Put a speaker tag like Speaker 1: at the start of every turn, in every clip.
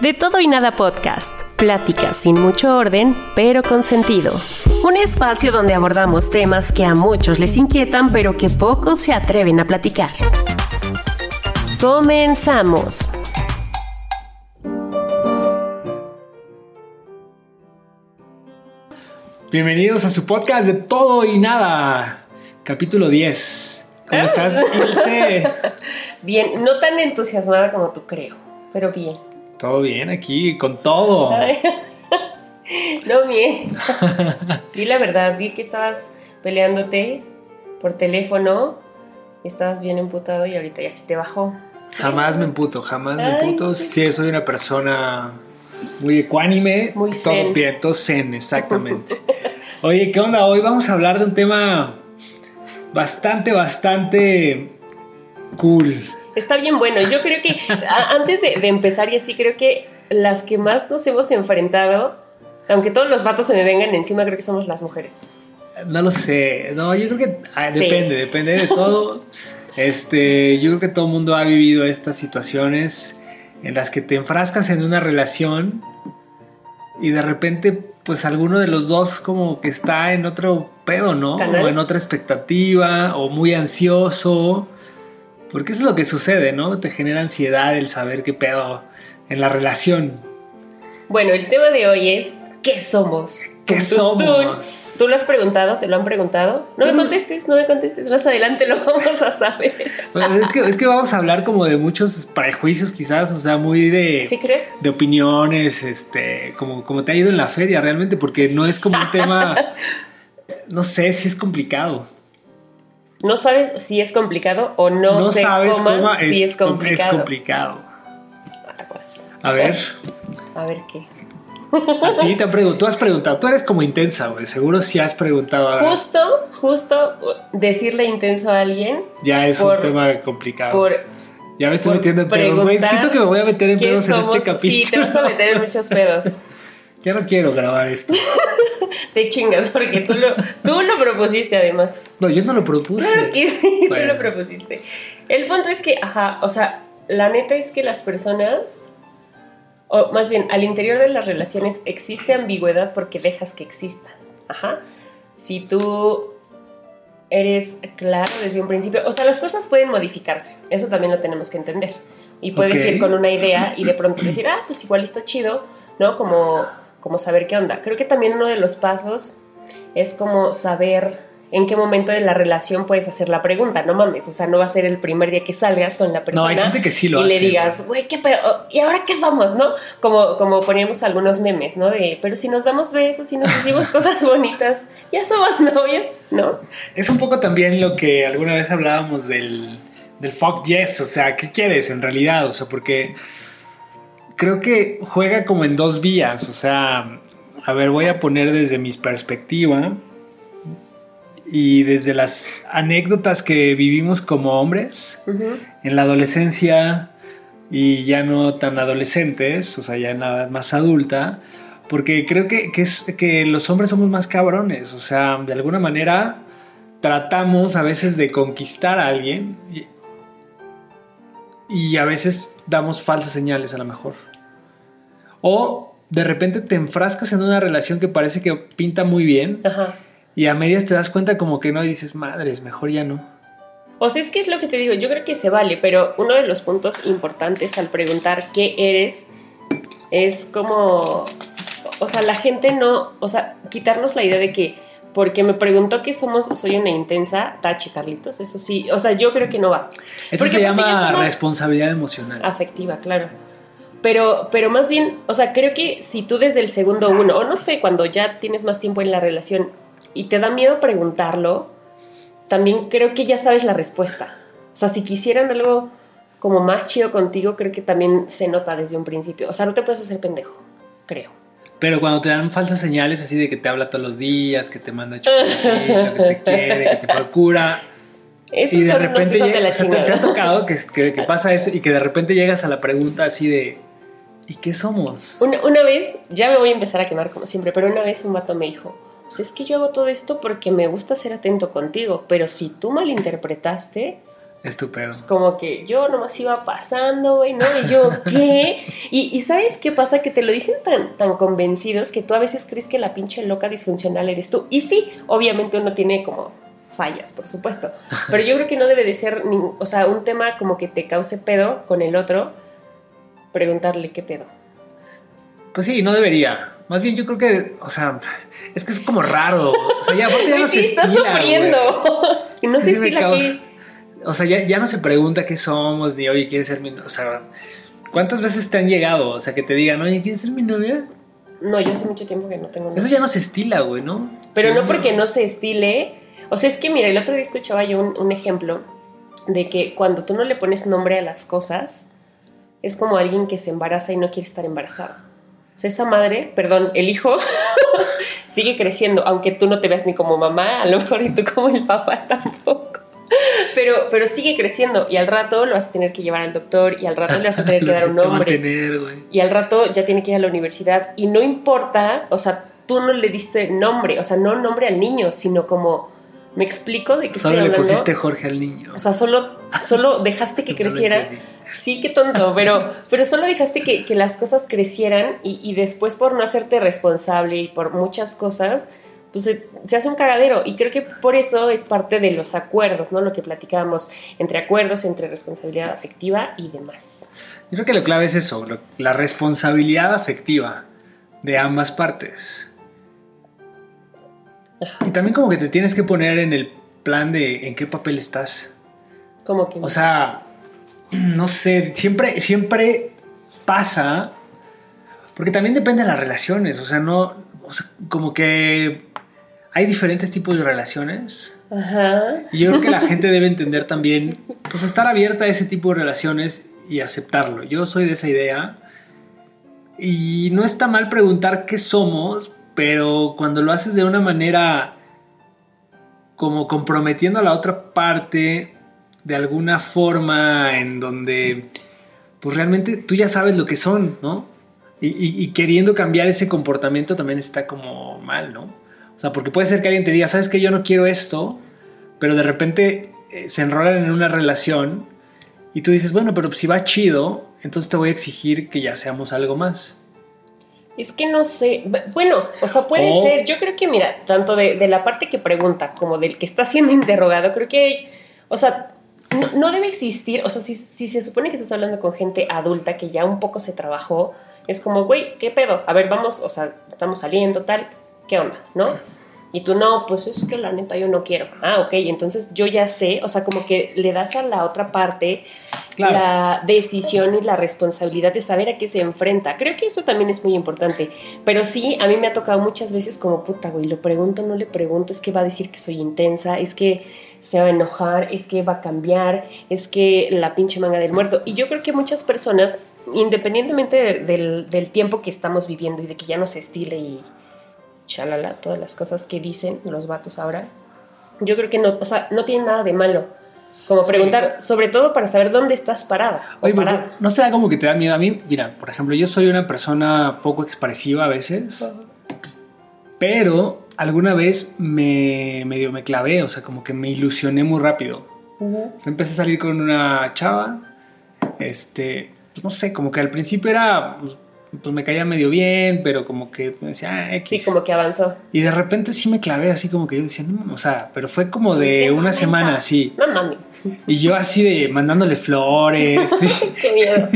Speaker 1: De todo y nada podcast. Pláticas sin mucho orden, pero con sentido. Un espacio donde abordamos temas que a muchos les inquietan, pero que pocos se atreven a platicar. Comenzamos.
Speaker 2: Bienvenidos a su podcast de todo y nada, capítulo 10. ¿Cómo estás, Ilse?
Speaker 1: Bien, no tan entusiasmada como tú creo, pero bien.
Speaker 2: Todo bien aquí, con todo.
Speaker 1: no, bien. di la verdad, di que estabas peleándote por teléfono, estabas bien emputado y ahorita ya se te bajó.
Speaker 2: Jamás me emputo, jamás me emputo. Sí. soy una persona muy ecuánime. Muy zen. Todo bien, todo zen, exactamente. Oye, ¿qué onda? Hoy vamos a hablar de un tema bastante, bastante cool.
Speaker 1: Está bien bueno. Yo creo que antes de, empezar y así, creo que las que más nos hemos enfrentado, aunque todos los vatos se me vengan encima, creo que somos las mujeres.
Speaker 2: No lo sé. No, yo creo que ah, depende, depende de todo. Este, yo creo que todo el mundo ha vivido estas situaciones en las que te enfrascas en una relación y de repente, pues alguno de los dos como que está en otro pedo, ¿no? O en otra expectativa, o muy ansioso. Porque eso es lo que sucede, ¿no? Te genera ansiedad el saber qué pedo en la relación.
Speaker 1: Bueno, el tema de hoy es ¿qué somos?
Speaker 2: ¿Qué somos?
Speaker 1: Tú, lo has preguntado? ¿Te lo han preguntado? No me contestes, no me contestes. Más adelante lo vamos a saber.
Speaker 2: es, que, es que vamos a hablar como de muchos prejuicios quizás, o sea, muy de...
Speaker 1: ¿Sí crees?
Speaker 2: De opiniones, este, como, como te ha ido en la feria realmente, porque no es como un tema... no sé si es complicado.
Speaker 1: No sabes si es complicado o no, no sabes cómo si es complicado.
Speaker 2: Es complicado. Ah, pues. A ver.
Speaker 1: A ver qué.
Speaker 2: A ti te han preguntado, tú has preguntado, tú eres como intensa, güey, seguro si has preguntado.
Speaker 1: Justo, justo decirle intenso a alguien.
Speaker 2: Ya es un tema complicado. ya me estoy metiendo en pedos, güey. Siento que me voy a meter en pedos en este capítulo.
Speaker 1: Sí, te vas a meter en muchos pedos.
Speaker 2: ya no quiero grabar esto.
Speaker 1: te chingas porque tú lo, tú lo propusiste además.
Speaker 2: No, yo no lo propuse.
Speaker 1: Claro que sí, tú lo propusiste. El punto es que, ajá, o sea, la neta es que las personas o más bien, al interior de las relaciones existe ambigüedad porque dejas que exista. Ajá. Si tú eres claro desde un principio, o sea, las cosas pueden modificarse, eso también lo tenemos que entender. Y puedes ir con una idea y de pronto decir, ah, pues igual está chido, ¿no? Como, como saber qué onda. Creo que también uno de los pasos es como saber en qué momento de la relación puedes hacer la pregunta, no mames, o sea, no va a ser el primer día que salgas con la persona
Speaker 2: no, hay gente que sí lo
Speaker 1: y le digas, güey, ¿qué pedo? ¿Y ahora qué somos, no? Como, como poníamos algunos memes, ¿no? De, pero si nos damos besos, y nos decimos cosas bonitas, ya somos novios, ¿no?
Speaker 2: Es un poco también lo que alguna vez hablábamos del, del fuck yes, o sea, ¿qué quieres en realidad? O sea, porque creo que juega como en dos vías, o sea, a ver, voy a poner desde mi perspectiva y desde las anécdotas que vivimos como hombres en la adolescencia y ya no tan adolescentes, o sea, ya nada más adulta, porque creo que, es, que los hombres somos más cabrones, o sea, de alguna manera tratamos a veces de conquistar a alguien y, y a veces damos falsas señales a lo mejor. O de repente te enfrascas en una relación que parece que pinta muy bien. Ajá y a medias te das cuenta como que no y dices, madres, mejor ya no.
Speaker 1: O sea, es que es lo que te digo, yo creo que se vale, pero uno de los puntos importantes al preguntar qué eres es como, o sea, la gente no, o sea, quitarnos la idea de que porque me preguntó que somos, soy una intensa, tache Carlitos, eso sí, o sea, yo creo que no va.
Speaker 2: Eso
Speaker 1: Porque
Speaker 2: se llama responsabilidad emocional.
Speaker 1: Afectiva, claro. Pero, pero más bien, o sea, creo que si tú desde el segundo uno, o no sé, cuando ya tienes más tiempo en la relación y te da miedo preguntarlo, también creo que ya sabes la respuesta. O sea, si quisieran algo como más chido contigo, creo que también se nota desde un principio. O sea, no te puedes hacer pendejo, creo.
Speaker 2: Pero cuando te dan falsas señales así de que te habla todos los días, que te manda chocolatito, que te quiere, que te procura.
Speaker 1: Esos
Speaker 2: y de
Speaker 1: son los
Speaker 2: repente
Speaker 1: hijos de
Speaker 2: llega-
Speaker 1: la
Speaker 2: o sea, te, te ha tocado que, que, que pasa eso y que de repente llegas a la pregunta así de ¿y qué somos?
Speaker 1: Una, una vez, ya me voy a empezar a quemar como siempre, pero una vez un vato me dijo, sea, es que yo hago todo esto porque me gusta ser atento contigo, pero si tú malinterpretaste,
Speaker 2: Estupendo.
Speaker 1: como que yo nomás iba pasando, güey, ¿no? Y yo, ¿qué? Y, y ¿sabes qué pasa? Que te lo dicen tan, tan convencidos que tú a veces crees que la pinche loca disfuncional eres tú. Y sí, obviamente uno tiene como fallas, por supuesto. Pero yo creo que no debe de ser, o sea, un tema como que te cause pedo con el otro, preguntarle qué pedo.
Speaker 2: Pues sí, no debería. Más bien yo creo que, o sea, es que es como raro. O sea, ya ya no se
Speaker 1: estás sufriendo. Y no se estila aquí.
Speaker 2: O sea, ya, ya no se pregunta qué somos, ni oye, ¿quieres ser mi novia? O sea, ¿cuántas veces te han llegado? O sea, que te digan, oye, ¿quieres ser mi novia?
Speaker 1: No, yo hace mucho tiempo que no tengo
Speaker 2: Eso
Speaker 1: novio.
Speaker 2: ya no se estila, güey, ¿no?
Speaker 1: Pero
Speaker 2: Sí,
Speaker 1: no porque no se estile. O sea, es que mira, el otro día escuchaba yo un, un ejemplo de que cuando tú no le pones nombre a las cosas, es como alguien que se embaraza y no quiere estar embarazado. O sea, esa madre, perdón, el hijo sigue creciendo, aunque tú no te veas ni como mamá, a lo mejor y tú como el papá tampoco. Pero, pero sigue creciendo y al rato lo vas a tener que llevar al doctor y al rato le vas a tener que dar un nombre
Speaker 2: tener,
Speaker 1: y al rato ya tiene que ir a la universidad y no importa, o sea, tú no le diste nombre, o sea, no nombre al niño, sino como, ¿me explico de qué
Speaker 2: Solo
Speaker 1: estoy
Speaker 2: le
Speaker 1: hablando?
Speaker 2: pusiste Jorge al niño.
Speaker 1: O sea, solo, solo dejaste que
Speaker 2: No
Speaker 1: creciera. Sí, qué tonto, pero, pero solo dejaste que, que las cosas crecieran y, y después por no hacerte responsable y por muchas cosas, pues se, se hace un cagadero. Y creo que por eso es parte de los acuerdos, ¿no? Lo que platicábamos entre acuerdos, entre responsabilidad afectiva y demás.
Speaker 2: Yo creo que lo clave es eso, lo- la responsabilidad afectiva de ambas partes. Y también como que te tienes que poner en el plan de en qué papel estás.
Speaker 1: Como que...
Speaker 2: O sea, no sé, siempre, siempre pasa, porque también depende de las relaciones, o sea, no, o sea, como que hay diferentes tipos de relaciones.
Speaker 1: Ajá.
Speaker 2: Y yo creo que la gente debe entender también, pues estar abierta a ese tipo de relaciones y aceptarlo. Yo soy de esa idea. Y no está mal preguntar qué somos, pero cuando lo haces de una manera como comprometiendo a la otra parte de alguna forma en donde pues realmente tú ya sabes lo que son, ¿no? Y, y- y queriendo cambiar ese comportamiento también está como mal, ¿no? O sea, porque puede ser que alguien te diga, sabes que yo no quiero esto, pero de repente eh, se enrolan en una relación y tú dices, bueno, pero si va chido, entonces te voy a exigir que ya seamos algo más.
Speaker 1: Es que no sé. Bueno, o sea, puede
Speaker 2: O-
Speaker 1: ser. Yo creo que, mira, tanto de, de la parte que pregunta como del que está siendo interrogado, creo que. O sea, no, no debe existir. O sea, si, si se supone que estás hablando con gente adulta que ya un poco se trabajó, es como, güey, ¿qué pedo? A ver, vamos, o sea, estamos saliendo, tal. ¿Qué onda? ¿No? Y tú no, pues es que la neta yo no quiero. Ah, ok, entonces yo ya sé, o sea, como que le das a la otra parte
Speaker 2: Claro.
Speaker 1: la decisión y la responsabilidad de saber a qué se enfrenta. Creo que eso también es muy importante. Pero sí, a mí me ha tocado muchas veces como puta, güey, lo pregunto, no le pregunto, es que va a decir que soy intensa, es que se va a enojar, es que va a cambiar, es que la pinche manga del muerto. Y yo creo que muchas personas, independientemente de- del, del tiempo que estamos viviendo y de que ya no se estile y chalala, todas las cosas que dicen los vatos ahora, yo creo que no, o sea, no tiene nada de malo. Como
Speaker 2: Sí.
Speaker 1: preguntar, sobre todo para saber dónde estás parada
Speaker 2: Oye, pero
Speaker 1: parado.
Speaker 2: no será como que te da miedo a mí. Mira, por ejemplo, yo soy una persona poco expresiva a veces, pero alguna vez me medio me clavé, o sea, como que me ilusioné muy rápido. O sea, empecé a salir con una chava, este, pues no sé, como que al principio era, pues, pues me caía medio bien, pero como que me decía, ah, X.
Speaker 1: Sí, como que avanzó.
Speaker 2: Y de repente sí me clavé, así como que yo decía, no, o sea, pero fue como de una semana así.
Speaker 1: No mames.
Speaker 2: Y yo así de mandándole flores.
Speaker 1: Qué miedo.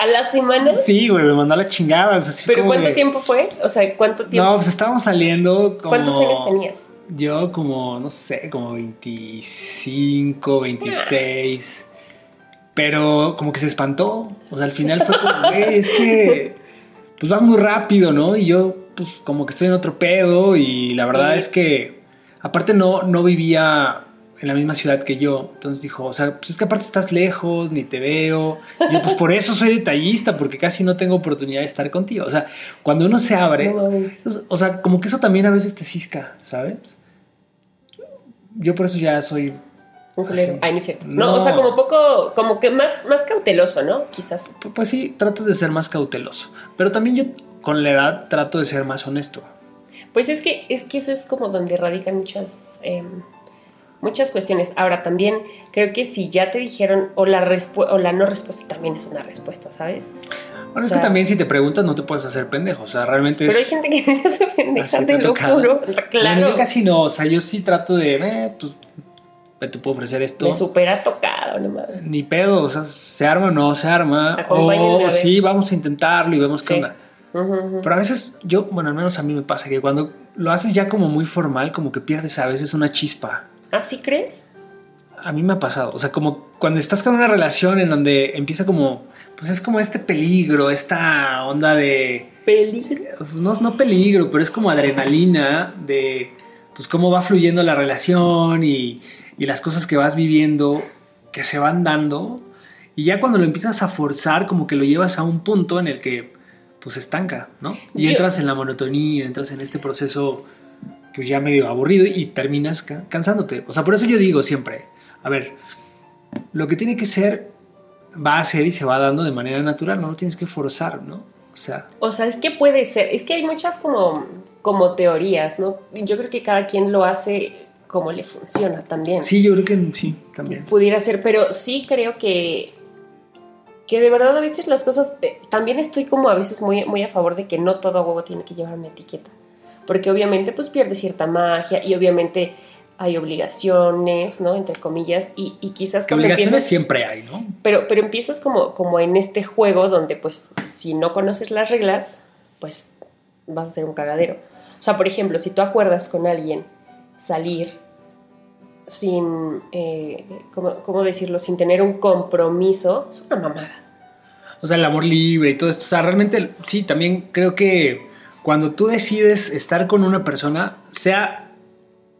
Speaker 1: ¿A la semana?
Speaker 2: Sí, güey, me mandó a la chingada.
Speaker 1: ¿Pero cuánto tiempo fue? O sea, ¿cuánto tiempo?
Speaker 2: No, pues estábamos saliendo como...
Speaker 1: ¿Cuántos años tenías?
Speaker 2: Yo como, no sé, como 25, 26. Pero como que se espantó. O sea, al final fue como, güey, es que pues vas muy rápido, ¿no? Y yo, pues como que estoy en otro pedo y la verdad es que, aparte no, no vivía en la misma ciudad que yo. Entonces dijo, o sea, pues es que aparte estás lejos, ni te veo. Y yo, pues por eso soy detallista, porque casi no tengo oportunidad de estar contigo. O sea, cuando uno se abre, o sea, como que eso también a veces te cisca, ¿sabes? Yo por eso ya soy
Speaker 1: un Ay, no es cierto. No. o sea, como poco, como que más, más cauteloso, ¿no? Quizás.
Speaker 2: Pues sí, trato de ser más cauteloso. Pero también yo con la edad trato de ser más honesto.
Speaker 1: Pues es que, es que eso es como donde radican muchas, em, muchas cuestiones. Ahora también creo que si ya te dijeron o la, o la no respuesta también es una respuesta, ¿sabes?
Speaker 2: Bueno, es que también si te preguntas no te puedes hacer pendejo, o sea, realmente
Speaker 1: Pero hay gente que se hace pendeja, te, lo juro, claro.
Speaker 2: yo casi no, o sea, yo sí trato de, eh, pues te puedo ofrecer esto.
Speaker 1: Me supera tocado, no
Speaker 2: Ni pedo, o sea, se arma o no se arma. O sí, vamos a intentarlo y vemos qué onda. Pero a veces, yo, bueno, al menos a mí me pasa que cuando lo haces ya como muy formal, como que pierdes a veces una chispa.
Speaker 1: ¿Así ¿Ah, crees?
Speaker 2: A mí me ha pasado. O sea, como cuando estás con una relación en donde empieza como, pues es como este peligro, esta onda de...
Speaker 1: ¿Peligro?
Speaker 2: No, no peligro, pero es como adrenalina de, pues cómo va fluyendo la relación y y las cosas que vas viviendo que se van dando y ya cuando lo empiezas a forzar como que lo llevas a un punto en el que pues estanca, ¿no? Y entras en la monotonía, entras en este proceso pues ya medio aburrido y terminas cansándote. O sea, por eso yo digo siempre, a ver, lo que tiene que ser va a ser y se va dando de manera natural, no lo tienes que forzar, ¿no? O sea,
Speaker 1: o sea, es que puede ser, es que hay muchas como, como teorías, ¿no? Yo creo que cada quien lo hace cómo le funciona también.
Speaker 2: Sí, yo creo que sí, también.
Speaker 1: Pudiera ser, pero sí creo que que de verdad a veces las cosas eh, también estoy como a veces muy muy a favor de que no todo huevo tiene que llevar una etiqueta. Porque obviamente pues pierde cierta magia y obviamente hay obligaciones, ¿no? Entre comillas, y, y quizás...
Speaker 2: Que obligaciones siempre hay, ¿no?
Speaker 1: Pero, pero empiezas como, como en este juego donde, pues, si no conoces las reglas, pues vas a ser un cagadero. O sea, por ejemplo, si tú acuerdas con alguien salir sin, eh, ¿cómo, decirlo? Sin tener un compromiso, es una mamada.
Speaker 2: O sea, el amor libre y todo esto. O sea, realmente sí, también creo que cuando tú decides estar con una persona, sea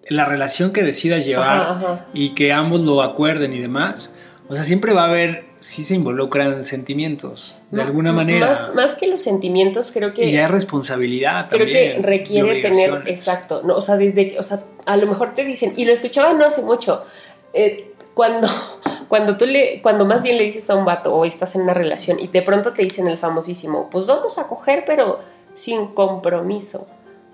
Speaker 2: la relación que decidas llevar y que ambos lo acuerden y demás, o sea, siempre va a haber, sí se involucran sentimientos, de alguna manera.
Speaker 1: Más, más, que los sentimientos, creo que...
Speaker 2: Y hay responsabilidad
Speaker 1: creo que requiere tener, exacto, no, o sea, desde que, o sea, a lo mejor te dicen, y lo escuchaba no hace mucho, eh, cuando, cuando tú le, cuando más bien le dices a un vato o estás en una relación y de pronto te dicen el famosísimo, pues vamos a coger, pero sin compromiso.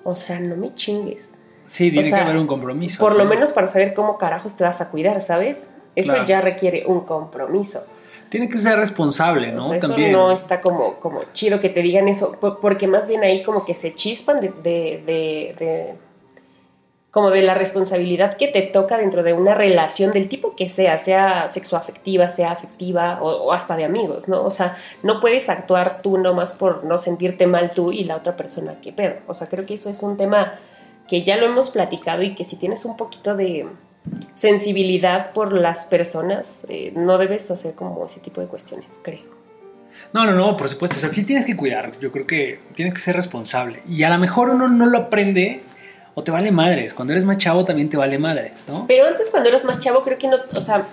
Speaker 1: O sea, no me chingues.
Speaker 2: Sí, tiene que haber un compromiso.
Speaker 1: Por lo menos para saber cómo carajos te vas a cuidar, ¿sabes? Eso ya requiere un compromiso.
Speaker 2: Tiene que ser responsable, ¿no?
Speaker 1: eso no está como, como chido que te digan eso, porque más bien ahí como que se chispan de, de, como de la responsabilidad que te toca dentro de una relación del tipo que sea, sea sexoafectiva, sea afectiva o, o, hasta de amigos, ¿no? O sea, no puedes actuar tú nomás por no sentirte mal tú y la otra persona, ¿qué pedo? O sea, creo que eso es un tema que ya lo hemos platicado y que si tienes un poquito de sensibilidad por las personas, eh, no debes hacer como ese tipo de cuestiones, creo.
Speaker 2: No, no, no, por supuesto. O sea, sí tienes que cuidar. Yo creo que tienes que ser responsable. Y a lo mejor uno no lo aprende o te vale madres. Cuando eres más chavo también te vale madres, ¿no?
Speaker 1: Pero antes cuando eras más chavo creo que no, o sea,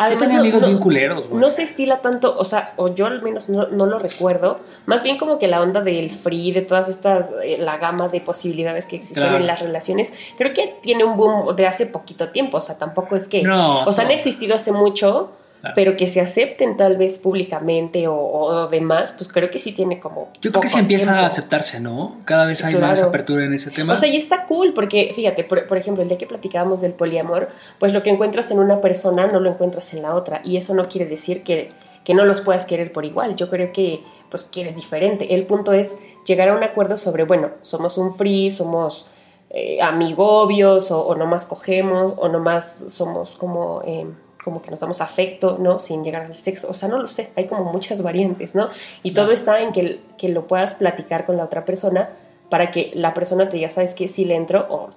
Speaker 2: Además, tenía amigos bien culeros, güey.
Speaker 1: No se estila tanto, o sea, o yo al menos no, lo recuerdo. Más bien como que la onda del free, de todas estas, eh, la gama de posibilidades que existen en las relaciones, creo que tiene un boom de hace poquito tiempo. O sea, tampoco es que. No, o sea, han existido hace mucho, pero que se acepten tal vez públicamente o, demás, pues creo que sí tiene como...
Speaker 2: Yo creo que sí empieza a aceptarse, ¿no? Cada vez hay más apertura en ese tema.
Speaker 1: O sea, y está cool porque, fíjate, por, ejemplo, el día que platicábamos del poliamor, pues lo que encuentras en una persona no lo encuentras en la otra y eso no quiere decir que, que no los puedas querer por igual. Yo creo que pues quieres diferente. El punto es llegar a un acuerdo sobre, bueno, somos un free, somos eh, amigobios o, o nomás cogemos o nomás somos como... Eh, como que nos damos afecto, ¿no? Sin llegar al sexo. O sea, no lo sé, hay como muchas variantes, ¿no? Y todo está en que, que lo puedas platicar con la otra persona para que la persona te diga, ¿sabes qué? Si le entro o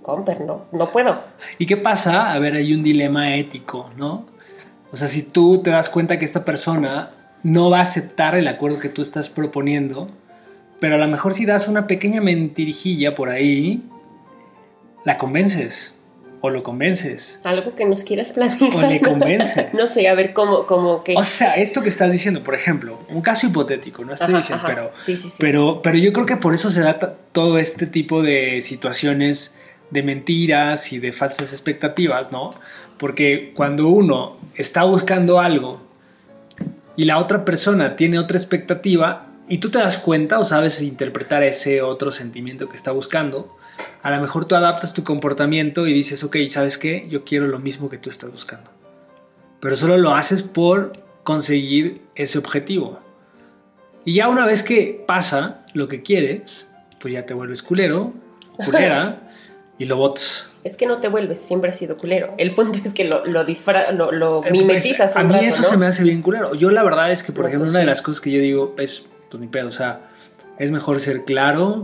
Speaker 1: comper, no, no puedo.
Speaker 2: ¿Y qué pasa? A ver, hay un dilema ético, ¿no? O sea, si tú te das cuenta que esta persona no va a aceptar el acuerdo que tú estás proponiendo, pero a lo mejor si das una pequeña mentirijilla por ahí, la convences o lo convences.
Speaker 1: Algo que nos quieras platicar.
Speaker 2: O le convences.
Speaker 1: no sé, a ver cómo, cómo que.
Speaker 2: O sea, esto que estás diciendo, por ejemplo, un caso hipotético, no estoy
Speaker 1: Ajá,
Speaker 2: diciendo,
Speaker 1: ajá.
Speaker 2: pero,
Speaker 1: Sí, sí, sí.
Speaker 2: pero, pero yo creo que por eso se da todo este tipo de situaciones de mentiras y de falsas expectativas, ¿no? Porque cuando uno está buscando algo y la otra persona tiene otra expectativa y tú te das cuenta o sabes interpretar ese otro sentimiento que está buscando, a lo mejor tú adaptas tu comportamiento y dices, ok, ¿sabes qué? Yo quiero lo mismo que tú estás buscando. Pero solo lo haces por conseguir ese objetivo. Y ya una vez que pasa lo que quieres, pues ya te vuelves culero, culera, y lo botas.
Speaker 1: Es que no te vuelves, siempre has sido culero. El punto es que lo, lo, disfra- lo, lo
Speaker 2: Eh,
Speaker 1: mimetizas
Speaker 2: pues, a mí
Speaker 1: rato,
Speaker 2: eso
Speaker 1: ¿no?
Speaker 2: se me hace bien culero. Yo la verdad es que, por
Speaker 1: No,
Speaker 2: ejemplo,
Speaker 1: pues
Speaker 2: una de las cosas que yo digo es, pues ni pedo, o sea, es mejor ser claro,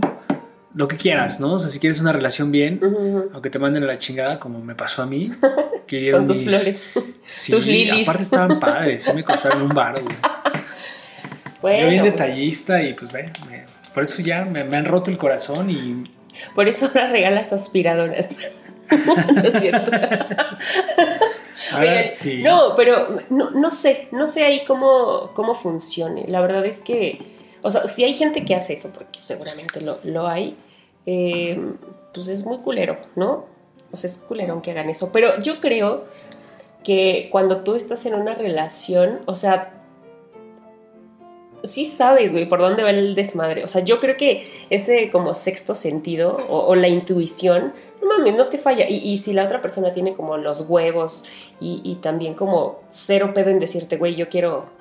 Speaker 2: lo que quieras, ¿no? O sea, si quieres una relación bien, aunque te manden a la chingada, como me pasó a mí, que
Speaker 1: Con
Speaker 2: dieron
Speaker 1: tus
Speaker 2: mis-
Speaker 1: flores.
Speaker 2: Sí,
Speaker 1: tus lilies.
Speaker 2: aparte estaban padres, sí me costaron un bar, güey.
Speaker 1: Bueno,
Speaker 2: yo bien
Speaker 1: pues,
Speaker 2: detallista y pues ve, me- por eso ya me, me han roto el corazón y
Speaker 1: por eso ahora regalas aspiradoras. no es cierto. Oigan,
Speaker 2: sí.
Speaker 1: No, pero no, no sé, no sé ahí cómo, cómo funcione. La verdad es que, o sea, si hay gente que hace eso, porque seguramente lo, lo hay, eh, pues es muy culero, ¿no? O sea, es culerón que hagan eso. Pero yo creo que cuando tú estás en una relación, o sea, sí sabes, güey, por dónde va el desmadre. O sea, yo creo que ese como sexto sentido o, o la intuición, no mames, no te falla. Y, y si la otra persona tiene como los huevos y, y también como cero pedo en decirte, güey, yo quiero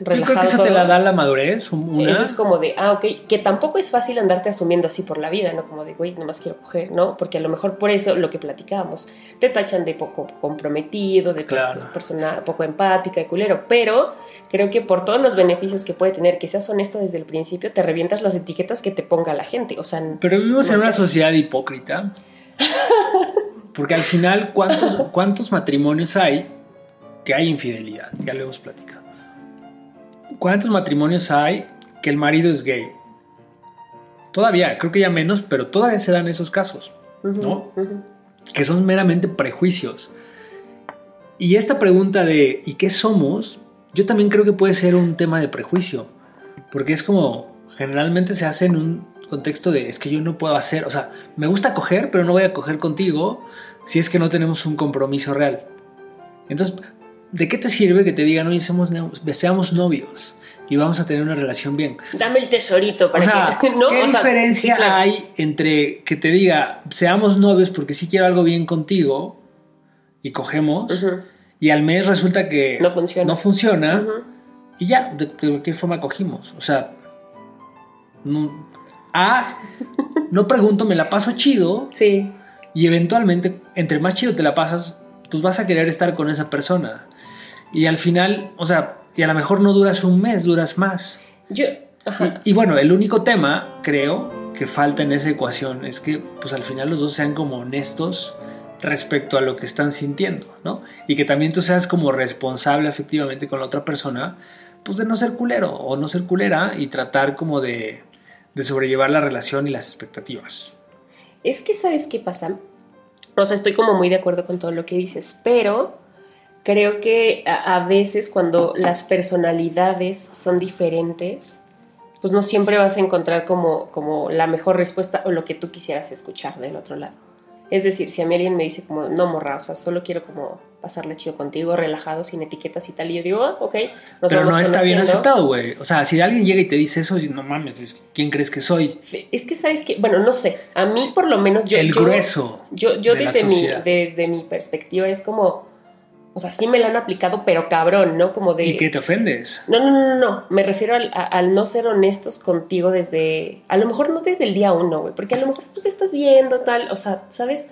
Speaker 2: Yo creo que eso te la da la madurez, un- una.
Speaker 1: Eso es como de, ah, ok, que tampoco es fácil andarte asumiendo así por la vida, ¿no? Como de, güey, nomás quiero coger, ¿no? Porque a lo mejor por eso lo que platicábamos, te tachan de poco comprometido, de
Speaker 2: Claro.
Speaker 1: persona poco empática y culero, pero creo que por todos los beneficios que puede tener, que seas honesto desde el principio, te revientas las etiquetas que te ponga la gente, o sea,
Speaker 2: Pero vivimos en una sociedad hipócrita. Porque al final, ¿cuántos, ¿cuántos matrimonios hay que hay infidelidad? Ya lo hemos platicado. ¿Cuántos matrimonios hay que el marido es gay? Todavía, creo que ya menos, pero todavía se dan esos casos, ¿no? que son meramente prejuicios. Y esta pregunta de ¿y qué somos? Yo también creo que puede ser un tema de prejuicio. Porque es como, generalmente se hace en un contexto de es que yo no puedo hacer, o sea, me gusta coger, pero no voy a coger contigo si es que no tenemos un compromiso real. Entonces, ¿de qué te sirve que te digan, oye, somos, seamos novios y vamos a tener una relación bien?
Speaker 1: Dame el tesorito
Speaker 2: O
Speaker 1: para
Speaker 2: sea,
Speaker 1: que... ¿no?
Speaker 2: ¿qué
Speaker 1: O sea,
Speaker 2: diferencia
Speaker 1: sí, claro.
Speaker 2: hay entre que te diga, seamos novios porque sí quiero algo bien contigo y cogemos, y al mes resulta que
Speaker 1: No funciona.
Speaker 2: no funciona,
Speaker 1: Ujú.
Speaker 2: y ya, de, de cualquier forma cogimos? O sea, no, A, no pregunto, me la paso chido,
Speaker 1: Sí,
Speaker 2: y eventualmente, entre más chido te la pasas, pues vas a querer estar con esa persona. Y al final, o sea, y a lo mejor no duras un mes, duras más.
Speaker 1: yo... Ajá.
Speaker 2: Y, y bueno, el único tema, creo, que falta en esa ecuación es que pues al final los dos sean como honestos respecto a lo que están sintiendo, ¿no? Y que también tú seas como responsable efectivamente con la otra persona, pues de no ser culero o no ser culera y tratar como de, de sobrellevar la relación y las expectativas.
Speaker 1: Es que, ¿sabes qué pasa? O sea, estoy como muy de acuerdo con todo lo que dices, pero creo que a, veces cuando las personalidades son diferentes, pues no siempre vas a encontrar como, como la mejor respuesta o lo que tú quisieras escuchar del otro lado. Es decir, si a mí alguien me dice como, no morra, o sea, solo quiero como pasarle chido contigo, relajado, sin etiquetas y tal, y yo digo, ah, ok, nos
Speaker 2: Pero
Speaker 1: vamos
Speaker 2: no está bien aceptado, güey. O sea, si alguien llega y te dice eso, no mames, ¿quién crees que soy?
Speaker 1: Es que, ¿sabes qué? Bueno, no sé, a mí por lo menos yo...
Speaker 2: el
Speaker 1: yo-
Speaker 2: grueso.
Speaker 1: Yo, yo
Speaker 2: de
Speaker 1: desde, mi, desde mi perspectiva es como, o sea, sí me la han aplicado, pero cabrón, ¿no? Como de...
Speaker 2: ¿Y qué te ofendes?
Speaker 1: No, no, no, no. Me refiero al, al, no ser honestos contigo desde... A lo mejor no desde el día uno, güey. Porque a lo mejor pues estás viendo tal, o sea, ¿sabes?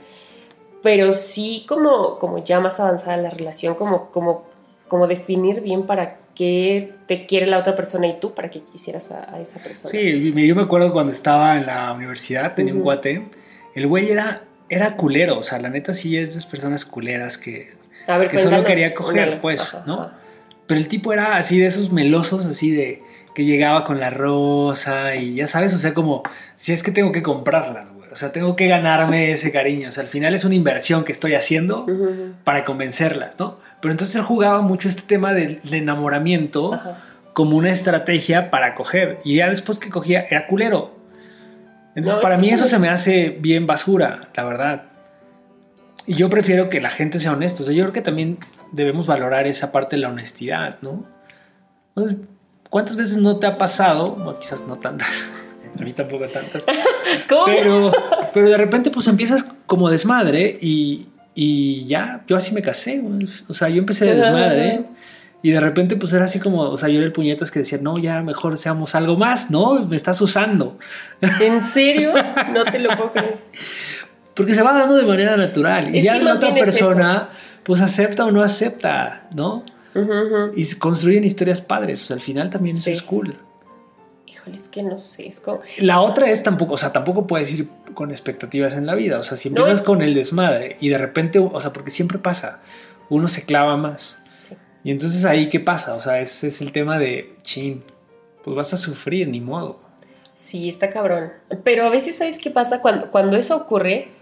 Speaker 1: Pero sí como, como ya más avanzada la relación, como, como, como definir bien para qué te quiere la otra persona y tú para qué quisieras a, esa persona.
Speaker 2: Sí, yo me acuerdo cuando estaba en la universidad, tenía un guate. El güey era, era culero, o sea, la neta sí es de esas personas culeras que que solo quería coger, pues, ¿no? Pero el tipo era así de esos melosos, así de que llegaba con la rosa y ya sabes, o sea, como si es que tengo que comprarla, güey. O sea, tengo que ganarme ese cariño. O sea, al final es una inversión que estoy haciendo para convencerlas, ¿no? Pero entonces él jugaba mucho este tema del, enamoramiento como una estrategia para coger. Y ya después que cogía, era culero. Entonces, para mí eso se me hace bien basura, la verdad. Y yo prefiero que la gente sea honesta. O sea, yo creo que también debemos valorar esa parte de la honestidad, ¿no? ¿Cuántas veces no te ha pasado? Bueno, quizás no tantas. A mí tampoco tantas. ¿Cómo? Pero, pero de repente pues empiezas como desmadre y, y ya, yo así me casé. O sea, yo empecé de desmadre. Y de repente, pues era así como, o sea, yo era el puñetas que decía, no, ya mejor seamos algo más, ¿no? Me estás usando.
Speaker 1: ¿En serio? No te lo puedo creer.
Speaker 2: Porque se va dando de manera natural. y ya la otra persona, pues acepta o no acepta, ¿no? Y se construyen historias padres. O sea, al final también eso es cool.
Speaker 1: Híjole, es que no sé. Es como...
Speaker 2: La otra es tampoco, o sea, tampoco puedes ir con expectativas en la vida. O sea, si empiezas con el desmadre y de repente, o sea, porque siempre pasa, uno se clava más. Sí. Y entonces ahí, ¿qué pasa? O sea, ese es el tema de, chin, pues vas a sufrir, ni modo.
Speaker 1: Sí, está cabrón. Pero a veces, ¿sabes qué pasa? Cuando, cuando eso ocurre,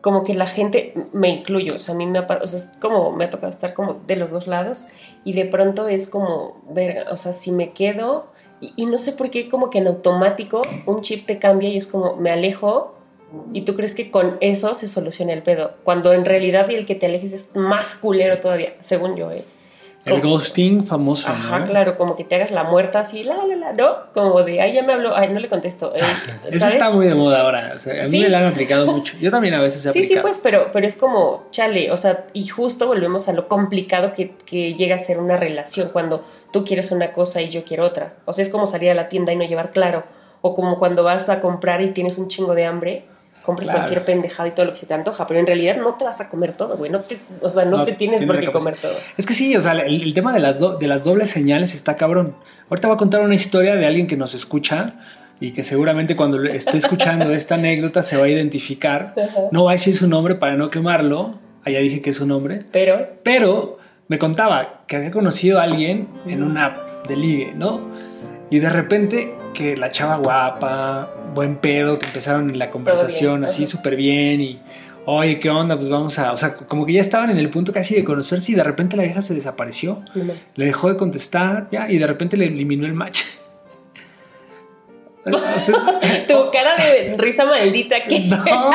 Speaker 1: como que la gente, me incluyo, o sea, a mí me ha, o sea, como me ha tocado estar como de los dos lados y de pronto es como, ver, o sea, si me quedo y, no sé por qué como que en automático un chip te cambia y es como me alejo y tú crees que con eso se soluciona el pedo, cuando en realidad y el que te alejes es más culero todavía, según yo, ¿eh?
Speaker 2: El ghosting famoso.
Speaker 1: Ajá, claro, como que te hagas la muerta así, la, la, la, ¿no? Como de, ay, ya me habló, ay, no le contesto. Eh,
Speaker 2: Eso está muy de moda ahora, o sea, a mí me lo han aplicado mucho. Yo también a veces he
Speaker 1: Sí, sí, pues, pero, pero es como, chale, o sea, y justo volvemos a lo complicado que, que llega a ser una relación cuando tú quieres una cosa y yo quiero otra. O sea, es como salir a la tienda y no llevar claro. O como cuando vas a comprar y tienes un chingo de hambre compres cualquier pendejada y todo lo que se te antoja, pero en realidad no te vas a comer todo, güey. No te, o sea, no, te tienes por qué comer todo.
Speaker 2: Es que sí, o sea, el, tema de las, de las dobles señales está cabrón. Ahorita voy a contar una historia de alguien que nos escucha y que seguramente cuando esté escuchando esta anécdota se va a identificar. No va a decir su nombre para no quemarlo. Allá dije que es su nombre.
Speaker 1: Pero.
Speaker 2: Pero me contaba que había conocido a alguien en una app de ligue, ¿no? Y de repente que la chava guapa, buen pedo, que empezaron la conversación así súper bien y, oye, ¿qué onda? Pues vamos a, o sea, como que ya estaban en el punto casi de conocerse y de repente la vieja se desapareció, le dejó de contestar, ya, y de repente le eliminó el match.
Speaker 1: tu cara de risa maldita, qué, no.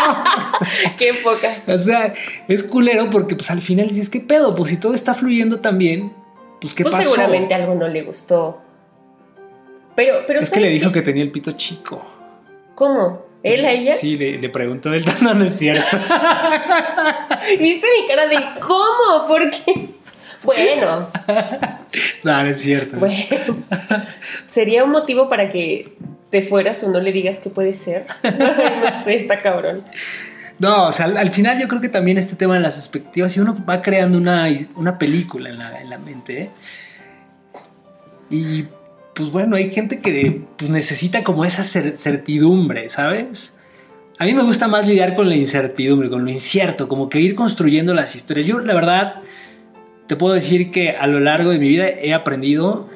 Speaker 1: qué poca.
Speaker 2: O sea, es culero porque pues al final dices, ¿qué pedo? Pues si todo está fluyendo tan bien, pues ¿qué pues pasó?
Speaker 1: seguramente algo no le gustó. Pero, pero
Speaker 2: es que le dijo que... tenía el pito chico.
Speaker 1: ¿Cómo? ¿Él a ella?
Speaker 2: Sí, le, preguntó del no, no es cierto.
Speaker 1: ¿Viste mi cara de cómo? ¿Por qué? Bueno.
Speaker 2: No, no es cierto.
Speaker 1: Bueno. ¿Sería un motivo para que te fueras o no le digas que puede ser? no sé, está cabrón.
Speaker 2: No, o sea, al, final yo creo que también este tema de las expectativas, y uno va creando una, una película en la, en la mente, ¿eh? y pues bueno, hay gente que pues, necesita como esa certidumbre, ¿sabes? A mí me gusta más lidiar con la incertidumbre, con lo incierto, como que ir construyendo las historias. Yo, la verdad, te puedo decir que a lo largo de mi vida he aprendido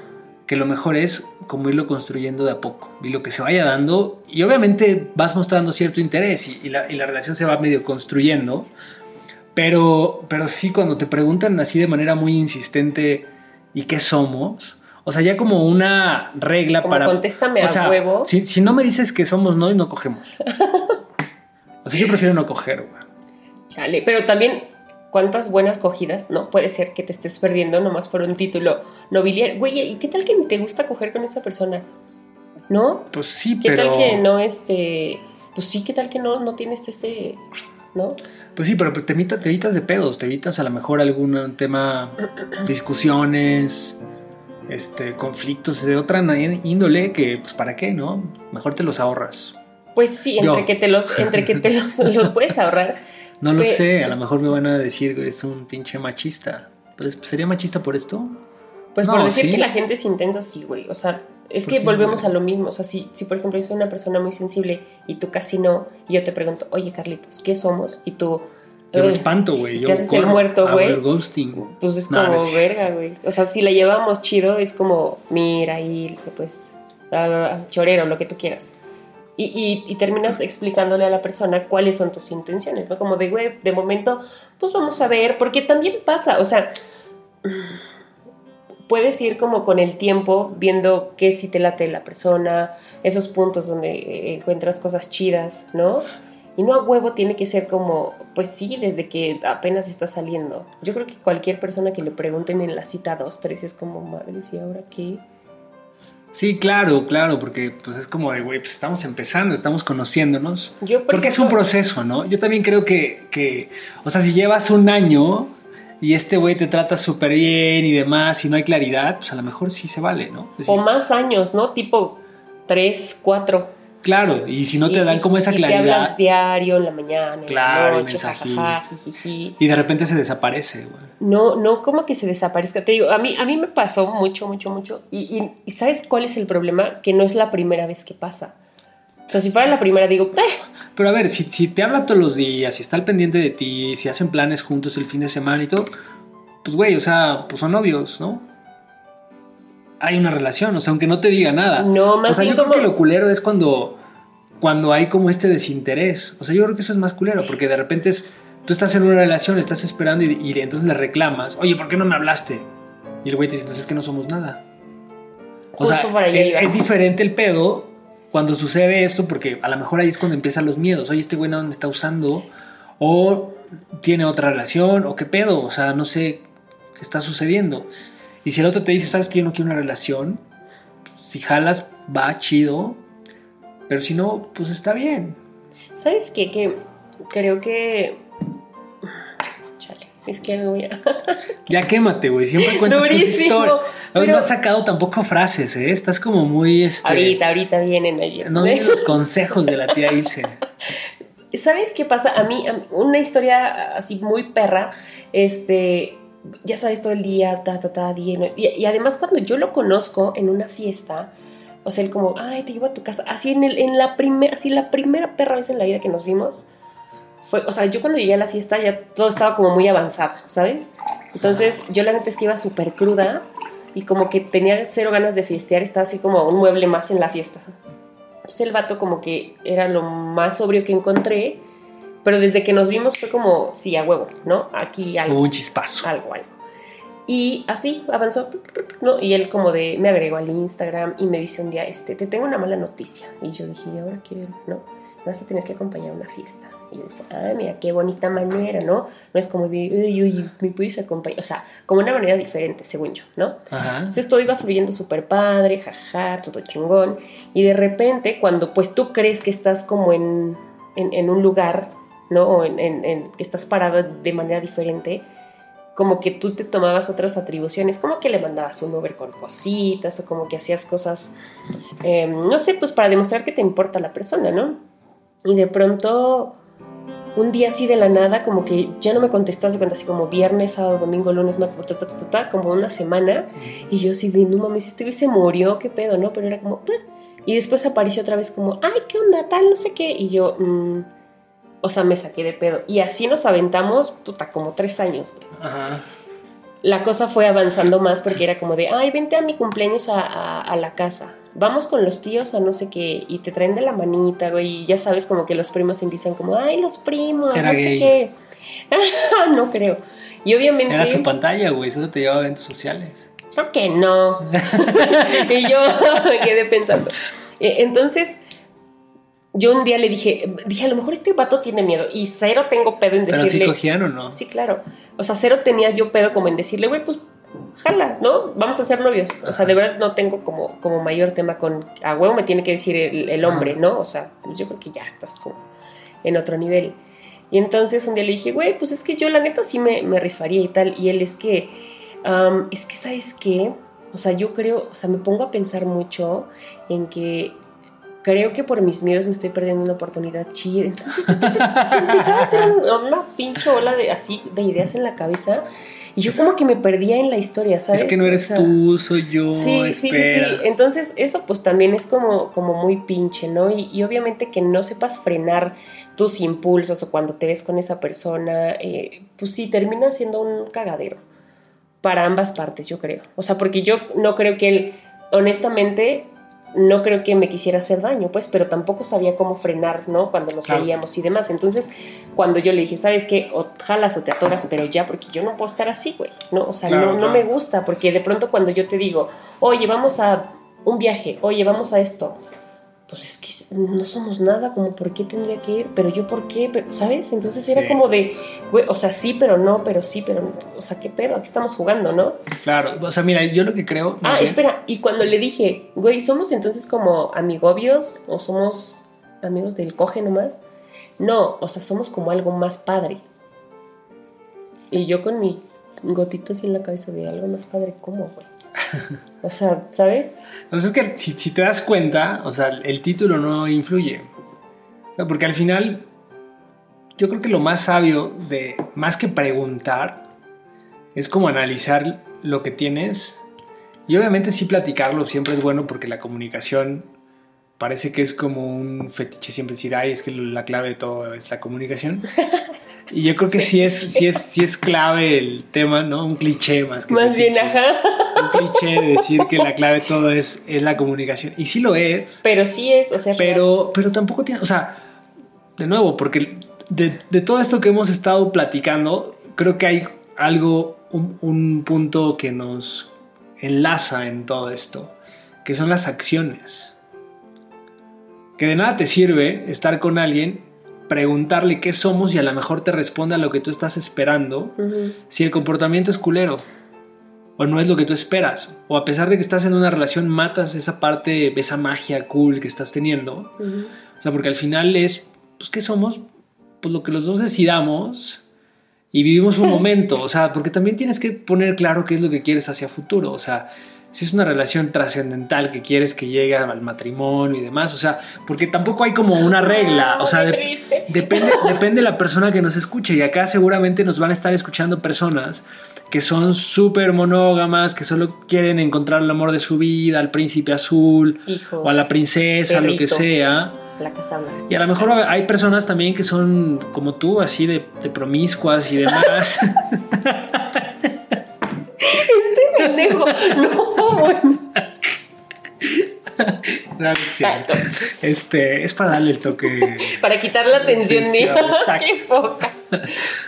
Speaker 2: que lo mejor es como irlo construyendo de a poco y lo que se vaya dando. Y obviamente vas mostrando cierto interés y, la, y la, relación se va medio construyendo. Pero, pero sí, cuando te preguntan así de manera muy insistente, ¿y qué somos? O sea, ya como una regla para.
Speaker 1: Contéstame a huevo.
Speaker 2: Si, no me dices que somos no y no cogemos. o sea, yo prefiero no coger, güey.
Speaker 1: Chale, pero también, ¿cuántas buenas cogidas? No puede ser que te estés perdiendo nomás por un título nobiliario. Güey, ¿y qué tal que te gusta coger con esa persona? ¿No?
Speaker 2: Pues sí,
Speaker 1: ¿Qué tal que no, este. Pues sí, ¿qué tal que no, no tienes ese ¿no?
Speaker 2: Pues sí, pero te, evitas, te evitas de pedos, te evitas a lo mejor algún tema, discusiones, este, conflictos de otra índole que, pues, ¿para qué, no? Mejor te los ahorras.
Speaker 1: Pues sí, entre que te los, entre que te los, puedes ahorrar.
Speaker 2: No lo sé, a lo mejor me van a decir que es un pinche machista. Pues, ¿Sería machista por esto?
Speaker 1: Pues por decir que la gente es intensa, sí, güey. O sea, es que volvemos a lo mismo. O sea, si, si por ejemplo yo soy una persona muy sensible y tú casi no, y yo te pregunto, oye Carlitos, ¿qué somos? Y tú.
Speaker 2: Yo me espanto, güey.
Speaker 1: Te haces el muerto, güey.
Speaker 2: Ghosting.
Speaker 1: Pues es como verga, güey. O sea, si la llevamos chido, es como, mira, irse, pues, chorero, lo que tú quieras. Y, y, terminas explicándole a la persona cuáles son tus intenciones, ¿no? Como de, güey, de momento, pues vamos a ver, porque también pasa, o sea puedes ir como con el tiempo viendo qué si te late la persona, esos puntos donde eh, encuentras cosas chidas, ¿no? Y no a huevo tiene que ser como, pues sí, desde que apenas está saliendo. Yo creo que cualquier persona que le pregunten en la cita 2, 3 es como, madres, ¿y ahora qué?
Speaker 2: Sí, claro, claro, porque pues es como de, güey, pues estamos empezando, estamos conociéndonos.
Speaker 1: Yo,
Speaker 2: porque es un proceso, ¿no? Yo también creo que, que, o sea, si llevas un año y este güey te trata súper bien y demás y no hay claridad, pues a lo mejor sí se vale, ¿no?
Speaker 1: o más años, ¿no? Tipo tres, cuatro.
Speaker 2: Claro, y si no te dan como esa y claridad. Te hablas
Speaker 1: diario, en la mañana,
Speaker 2: claro,
Speaker 1: en la noche, sí, sí,
Speaker 2: Y de repente se desaparece, güey.
Speaker 1: No, no como que se desaparezca. Te digo, a mí, a mí me pasó mucho, mucho, mucho. Y, y, ¿sabes cuál es el problema? Que no es la primera vez que pasa. O sea, si fuera la primera, digo, ¡eh!
Speaker 2: Pero a ver, si, si te habla todos los días, si está al pendiente de ti, si hacen planes juntos el fin de semana y todo, pues güey, o sea, pues son novios, ¿no? Hay una relación, o sea, aunque no te diga nada.
Speaker 1: No, más
Speaker 2: O sea, yo creo que lo culero es cuando, cuando hay como este desinterés. O sea, yo creo que eso es más culero, porque de repente es, tú estás en una relación, estás esperando y, entonces le reclamas, oye, ¿por qué no me hablaste? Y el güey te dice, pues es que no somos nada. O sea, es, es diferente el pedo cuando sucede esto, porque a lo mejor ahí es cuando empiezan los miedos. Oye, este güey no me está usando, o tiene otra relación, o qué pedo, o sea, no sé qué está sucediendo. Y si el otro te dice, sabes que yo no quiero una relación, si jalas, va chido, pero si no, pues está bien.
Speaker 1: ¿Sabes qué? Que creo que es que no voy a...
Speaker 2: ya quémate, güey. Siempre cuentas tus historias. No has sacado tampoco frases, ¿eh? Estás como muy... Este...
Speaker 1: Ahorita, ahorita vienen ahí.
Speaker 2: No vienen los consejos de la tía Ilse.
Speaker 1: ¿Sabes qué pasa? A mí, una historia así muy perra, este... Ya sabes, todo el día, ta, ta, ta, y, y, además cuando yo lo conozco en una fiesta, o sea, él como, ay, te llevo a tu casa, así en, el, en la primera, así la primera perra vez en la vida que nos vimos, fue, o sea, yo cuando llegué a la fiesta ya todo estaba como muy avanzado, ¿sabes? Entonces yo la neta es que iba súper cruda y como que tenía cero ganas de fiestear, estaba así como un mueble más en la fiesta. Entonces el vato como que era lo más sobrio que encontré, pero desde que nos vimos fue como, sí, a huevo, ¿no? Aquí algo.
Speaker 2: un chispazo.
Speaker 1: Algo, algo. Y así avanzó, ¿no? Y él como de, me agregó al Instagram y me dice un día, este, te tengo una mala noticia. Y yo dije, ¿y ahora qué? ¿No? vas a tener que acompañar a una fiesta. Y yo decía, ah, mira, qué bonita manera, ¿no? No es como de, uy, uy, me puedes acompañar. O sea, como una manera diferente, según yo, ¿no? Ajá. Entonces todo iba fluyendo súper padre, jaja, todo chingón. Y de repente, cuando pues tú crees que estás como en, en, un lugar, ¿no? O en, en, que estás parada de manera diferente, como que tú te tomabas otras atribuciones, como que le mandabas un Uber con cositas o como que hacías cosas, em, no sé, pues para demostrar que te importa la persona, ¿no? Y de pronto, un día así de la nada, como que ya no me contestó, de cuenta, así como viernes, sábado, domingo, lunes, martes, como una semana. Y yo así de, no mames, este se murió, qué pedo, ¿no? Pero era como, y después apareció otra vez como, ay, ¿qué onda? Tal, no sé qué. Y yo, mm, o sea, me saqué de pedo. Y así nos aventamos, puta, como tres años. Ajá la cosa fue avanzando más porque era como de, ay, vente a mi cumpleaños a, la casa, vamos con los tíos a no sé qué, y te traen de la manita, güey, y ya sabes como que los primos empiezan como, ay, los primos, no sé qué. no creo. Y obviamente...
Speaker 2: Era su pantalla, güey, solo te llevaba a eventos sociales.
Speaker 1: Creo que no. y yo me quedé pensando. E, entonces, yo un día le dije, dije, a lo mejor este vato tiene miedo. Y cero tengo pedo en decirle.
Speaker 2: ¿Pero cogían o no?
Speaker 1: Sí, claro. O sea, cero tenía yo pedo como en decirle, güey, pues jala, ¿no? Vamos a ser novios. O sea, de verdad no tengo como, como mayor tema con. A huevo me tiene que decir el, hombre, ¿no? O sea, pues yo creo que ya estás como en otro nivel. Y entonces un día le dije, güey, pues es que yo la neta sí me, me rifaría y tal. Y él es que, am, es que, ¿sabes qué? O sea, yo creo, o sea, me pongo a pensar mucho en que creo que por mis miedos me estoy perdiendo una oportunidad chida. Entonces se empezaba a hacer un- una pinche ola de así de ideas en la cabeza y yo como que me perdía en la historia, ¿sabes?
Speaker 2: Es que no eres
Speaker 1: O sea,
Speaker 2: tú, soy yo,
Speaker 1: Sí, sí, sí, sí. Entonces, eso pues también es como, como muy pinche, ¿no? Y, y obviamente que no sepas frenar tus impulsos o cuando te ves con esa persona, eh, pues sí, termina siendo un cagadero. Para ambas partes, yo creo. O sea, porque yo no creo que él, honestamente, no creo que me quisiera hacer daño, pues, pero tampoco sabía cómo frenar, ¿no? Cuando nos
Speaker 2: Claro.
Speaker 1: veíamos y demás. Entonces, cuando yo le dije, ¿sabes qué? O jalas o te atoras, pero ya, porque yo no puedo estar así, güey, ¿no? O sea,
Speaker 2: Claro,
Speaker 1: no, no me gusta, porque de pronto cuando yo te digo, oye, vamos a un viaje, oye, vamos a esto, pues es que no somos nada, como por qué tendría que ir, pero yo por qué, Pero, ¿sabes? Entonces era como de, güey, o sea, sí, pero no, pero sí, pero no. o sea, qué pedo, aquí estamos jugando, ¿no?
Speaker 2: Claro, o sea, mira, yo lo que creo.
Speaker 1: Ah,
Speaker 2: bien-
Speaker 1: espera, y cuando le dije, güey, ¿somos entonces como amigobios o somos amigos del coge nomás? No, o sea, somos como algo más padre. Y yo con mi gotita así en la cabeza de algo más padre, ¿cómo, güey? O sea, ¿sabes?
Speaker 2: Entonces es que si, si te das cuenta, o sea, el título no influye. O sea, porque al final, yo creo que lo más sabio de, más que preguntar, es como analizar lo que tienes. Y obviamente sí platicarlo siempre es bueno porque la comunicación parece que es como un fetiche siempre decir, ay, es que la clave de todo es la comunicación. Y yo creo que sí es, sí es, sí es clave el tema, ¿no? Un cliché más que
Speaker 1: Más bien,
Speaker 2: fetiche
Speaker 1: ajá.
Speaker 2: un cliché de decir que la clave de todo es, es la comunicación. Y sí lo es,
Speaker 1: Pero sí es, o sea, real.
Speaker 2: pero, pero tampoco tiene, o sea, de nuevo, porque de, de todo esto que hemos estado platicando, creo que hay algo, un, un punto que nos enlaza en todo esto, que son las acciones. Que de nada te sirve estar con alguien, preguntarle qué somos y a lo mejor te responde a lo que tú estás esperando si el comportamiento es culero o no es lo que tú esperas o a pesar de que estás en una relación matas esa parte esa magia cool que estás teniendo o sea porque al final es pues qué somos pues lo que los dos decidamos y vivimos un momento o sea porque también tienes que poner claro qué es lo que quieres hacia futuro o sea si es una relación trascendental que quieres que llegue al matrimonio y demás o sea porque tampoco hay como una regla o sea de-. Depende, depende de la persona que nos escuche. Y acá seguramente nos van a estar escuchando personas que son súper monógamas, que solo quieren encontrar el amor de su vida, al príncipe azul
Speaker 1: Hijos,
Speaker 2: o a la princesa, lo que
Speaker 1: perrito.
Speaker 2: sea.
Speaker 1: la casa.
Speaker 2: Y a lo mejor hay personas también que son como tú, así de, de promiscuas y demás.
Speaker 1: Pendejo. No, bueno.
Speaker 2: No.
Speaker 1: Exacto.
Speaker 2: este, es para darle el toque.
Speaker 1: Para quitar la atención mía.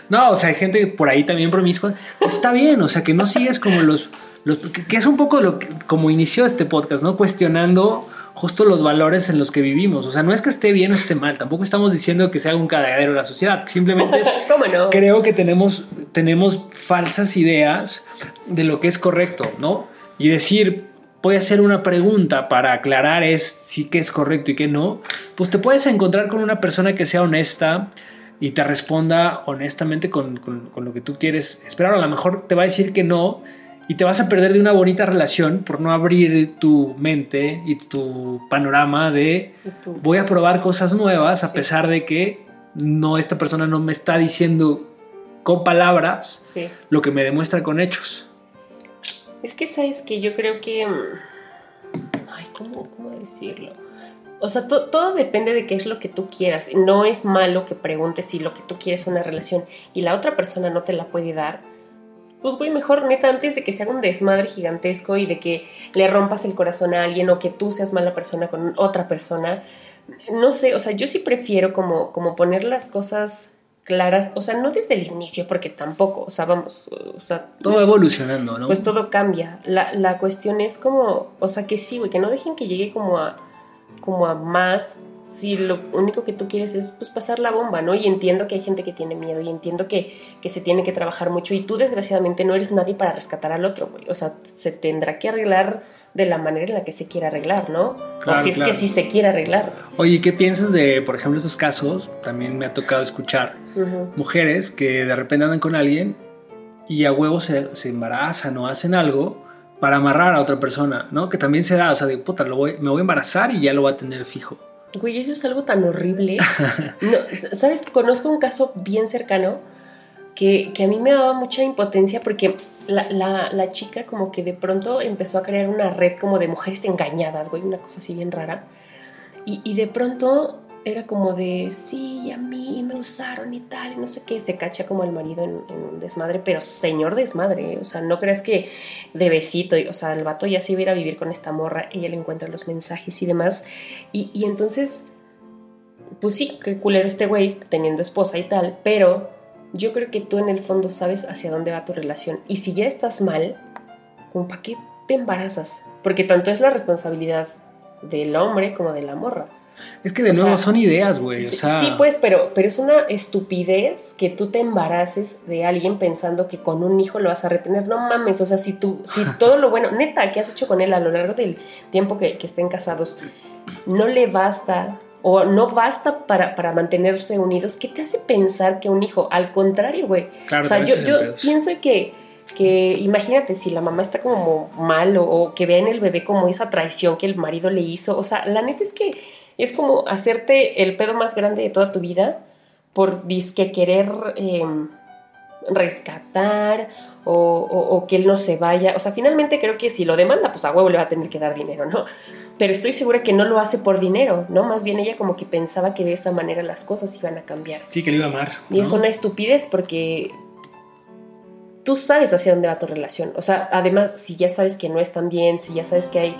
Speaker 2: No, o sea, hay gente por ahí también promiscua. Está bien, o sea, que no sigues como los. los que, que es un poco lo que, como inició este podcast, ¿no? Cuestionando justo los valores en los que vivimos. O sea, no es que esté bien o esté mal, tampoco estamos diciendo que sea un cagadero la sociedad. Simplemente es.
Speaker 1: ¿Cómo no?
Speaker 2: Creo que tenemos, tenemos falsas ideas de lo que es correcto, ¿no? Y decir, voy a hacer una pregunta para aclarar es si qué es correcto y qué no, pues te puedes encontrar con una persona que sea honesta y te responda honestamente con, con- con lo que tú quieres esperar. A lo mejor te va a decir que no y te vas a perder de una bonita relación por no abrir tu mente y tu panorama de voy a probar cosas nuevas a
Speaker 1: Sí.
Speaker 2: pesar de que no esta persona no me está diciendo con palabras
Speaker 1: Sí.
Speaker 2: lo que me demuestra con hechos.
Speaker 1: Es que sabes que yo creo que. mm, Ay, ¿cómo, cómo decirlo? O sea, to- todo depende de qué es lo que tú quieras. No es malo que preguntes si lo que tú quieres es una relación y la otra persona no te la puede dar. Pues, güey, mejor neta, antes de que se haga un desmadre gigantesco y de que le rompas el corazón a alguien o que tú seas mala persona con otra persona, no sé, o sea, yo sí prefiero como, como poner las cosas claras, o sea, no desde el inicio, porque tampoco, o sea, vamos, o sea,
Speaker 2: Todo va evolucionando, ¿no?
Speaker 1: pues todo cambia. La, la cuestión es como, o sea, que sí, güey, que no dejen que llegue como a, como a más si lo único que tú quieres es pues pasar la bomba, ¿no? Y entiendo que hay gente que tiene miedo y entiendo que, que se tiene que trabajar mucho y tú desgraciadamente no eres nadie para rescatar al otro, güey. O sea, se tendrá que arreglar de la manera en la que se quiera arreglar, ¿no?
Speaker 2: Claro,
Speaker 1: o si es
Speaker 2: claro.
Speaker 1: que sí se quiere arreglar.
Speaker 2: Oye, ¿qué piensas de, por ejemplo, estos casos? También me ha tocado escuchar mujeres que de repente andan con alguien y a huevo se, se embarazan o hacen algo para amarrar a otra persona, ¿no? Que también se da, o sea, de puta, lo voy, me voy a embarazar y ya lo voy a tener fijo.
Speaker 1: Güey, eso es algo tan horrible. No, ¿Sabes? Conozco un caso bien cercano que, que a mí me daba mucha impotencia porque la, la- chica como que de pronto empezó a crear una red como de mujeres engañadas, güey, una cosa así bien rara. Y, y de pronto era como de, sí, a mí me usaron y tal, y no sé qué, se cacha como al marido en, un desmadre, pero señor desmadre, ¿eh? o sea, no creas que de besito, o sea, el vato ya se iba a vivir con esta morra, ella le encuentra los mensajes y demás, y, y entonces, pues sí, qué culero este güey teniendo esposa y tal, pero yo creo que tú en el fondo sabes hacia dónde va tu relación, y si ya estás mal, como para qué te embarazas, porque tanto es la responsabilidad del hombre como de la morra.
Speaker 2: Es que de
Speaker 1: O
Speaker 2: nuevo
Speaker 1: sea,
Speaker 2: son ideas, güey. O
Speaker 1: Sí,
Speaker 2: sea,
Speaker 1: sí, pues, pero, pero es una estupidez que tú te embaraces de alguien pensando que con un hijo lo vas a retener. No mames, o sea, si tú, si todo lo bueno, neta, que has hecho con él a lo largo del tiempo que, que estén casados, no le basta o no basta para, para mantenerse unidos, ¿qué te hace pensar que un hijo? Al contrario, güey.
Speaker 2: Claro,
Speaker 1: o sea, yo, yo pienso que, que, imagínate, si la mamá está como mal o, o que vea en el bebé como esa traición que el marido le hizo, o sea, la neta es que es como hacerte el pedo más grande de toda tu vida por disque querer eh, rescatar o, o- o que él no se vaya. O sea, finalmente creo que si lo demanda, pues a huevo le va a tener que dar dinero, ¿no? Pero estoy segura que no lo hace por dinero, ¿no? Más bien ella como que pensaba que de esa manera las cosas iban a cambiar.
Speaker 2: Sí, que lo iba a amar.
Speaker 1: Y es una estupidez porque tú sabes hacia dónde va tu relación. O sea, además, si ya sabes que no están bien, si ya sabes que hay,